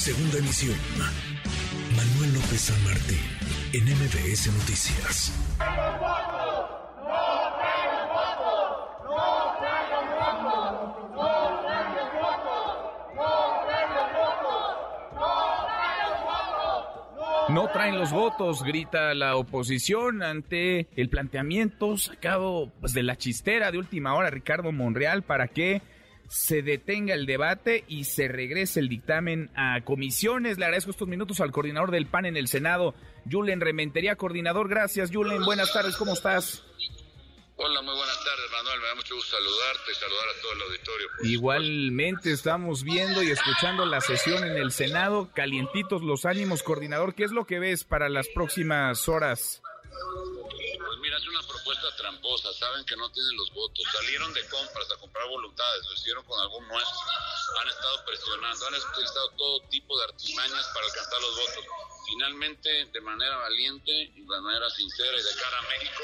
Segunda emisión. Manuel López San Martín, en MBS Noticias. No traen los votos, grita la oposición ante el planteamiento sacado pues, de la chistera de última hora Ricardo Monreal para que se detenga el debate y se regrese el dictamen a comisiones. Le agradezco estos minutos al coordinador del PAN en el Senado, Julen Rementería. Coordinador, gracias. Julen, buenas tardes, ¿cómo estás? Hola, muy buenas tardes, Manuel. Me da mucho gusto saludarte y saludar a todo el auditorio. Igualmente estamos viendo y escuchando la sesión en el Senado. Calientitos los ánimos, coordinador. ¿Qué es lo que ves para las próximas horas? Es una propuesta tramposa. Saben que no tienen los votos. Salieron de compras a comprar voluntades. Lo hicieron con algún nuestro. Han estado presionando. Han utilizado todo tipo de artimañas para alcanzar los votos finalmente de manera valiente y de manera sincera y de cara a México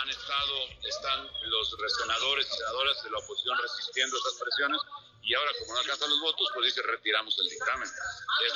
han estado, están los senadores y senadoras de la oposición resistiendo esas presiones y ahora como no alcanzan los votos, pues dice retiramos el dictamen.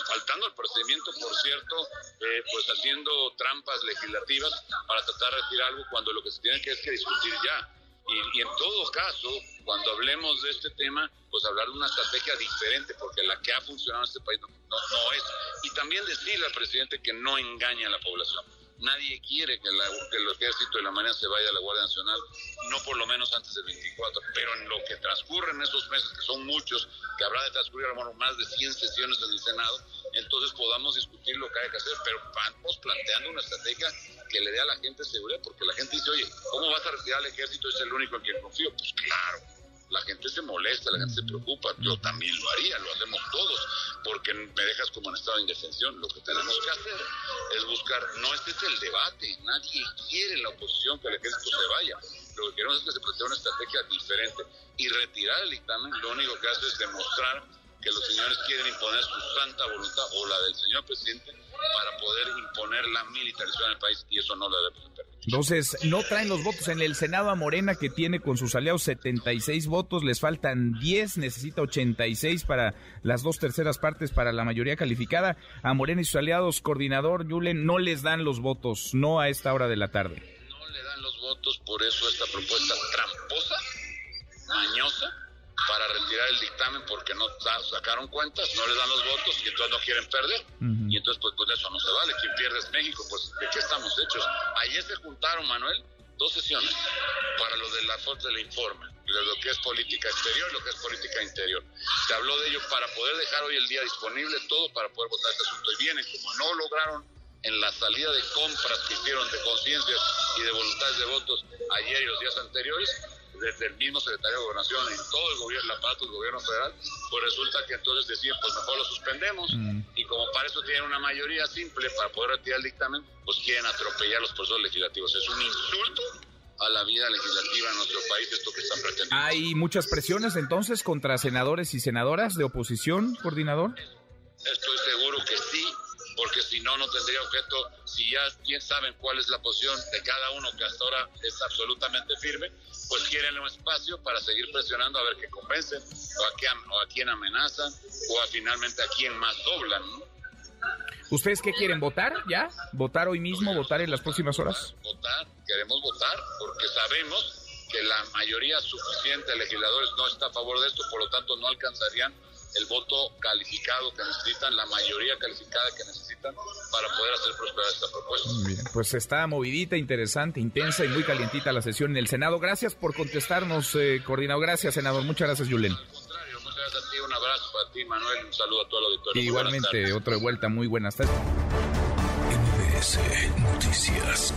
faltando el procedimiento, por cierto, eh, pues haciendo trampas legislativas para tratar de retirar algo cuando lo que se tiene que es que discutir ya. Y, en todo caso, cuando hablemos de este tema, pues hablar de una estrategia diferente, porque la que ha funcionado en este país no, no, es. Y también decirle al presidente que no engañe a la población. Nadie quiere que, el ejército de la Marina se vaya a la Guardia Nacional, no por lo menos antes del 24, pero en lo que transcurre en esos meses, que son muchos, que habrá de transcurrir más de 100 sesiones en el Senado, entonces podamos discutir lo que hay que hacer, pero vamos planteando una estrategia que le dé a la gente seguridad, porque la gente dice, oye, ¿cómo vas a retirar al ejército? Es el único en quien confío. Pues claro, la gente se molesta, la gente se preocupa, yo también lo haría, lo hacemos todos, porque me dejas como en estado de indefensión. Lo que tenemos que hacer es buscar, no este es el debate, nadie quiere en la oposición que el ejército se vaya. Lo que queremos es que se plantee una estrategia diferente y retirar el dictamen lo único que hace es demostrar que los señores quieren imponer su santa voluntad o la del señor presidente para poder imponer la militarización del país y eso no lo debemos permitir. Entonces, no traen los votos en el Senado a Morena que tiene con sus aliados 76 votos, les faltan 10, necesita 86 para las dos terceras partes para la mayoría calificada. A Morena y sus aliados, coordinador Yulen, no les dan los votos, no a esta hora de la tarde. No le dan los votos, por eso esta propuesta tramposa, mañosa, para retirar el dictamen porque no sacaron cuentas, no les dan los votos y entonces no quieren perder. Y entonces, pues, pues eso no se vale. Quien pierde es México, pues ¿de qué estamos hechos? Ayer se juntaron, Manuel, dos sesiones para lo de la foto del informe, de lo que es política exterior y lo que es política interior. Se habló de ello para poder dejar hoy el día disponible todo para poder votar este asunto. Y vienen, como no lograron en la salida de compras que hicieron de conciencias y de voluntades de votos ayer y los días anteriores, desde el mismo secretario de Gobernación en todo el gobierno, la parte del gobierno federal, pues resulta que entonces decían, pues mejor lo suspendemos, mm. y como para eso tienen una mayoría simple para poder retirar el dictamen, pues quieren atropellar los procesos legislativos. Es un insulto a la vida legislativa en nuestro país esto que están pretendiendo. ¿Hay muchas presiones entonces contra senadores y senadoras de oposición, coordinador? Estoy seguro que porque si no, no tendría objeto, si ya bien saben cuál es la posición de cada uno que hasta ahora es absolutamente firme, pues quieren un espacio para seguir presionando a ver qué convencen, o a, quién, o a quién amenazan, o a finalmente a quién más doblan. ¿Ustedes qué quieren? ¿Votar ya? ¿Votar hoy mismo? ¿Votar en las próximas horas? Votar, queremos votar porque sabemos que la mayoría suficiente de legisladores no está a favor de esto, por lo tanto no alcanzarían el voto calificado que necesitan, la mayoría calificada que necesitan para poder hacer prosperar esta propuesta. Bien, pues está movidita, interesante, intensa y muy calientita la sesión en el Senado. Gracias por contestarnos, eh, coordinador. Gracias, senador. Muchas gracias, Julen. Al contrario, muchas gracias a ti. Un abrazo para ti, Manuel. Un saludo a todo el auditorio. Igualmente, otra vuelta. Muy buenas tardes. NBS Noticias.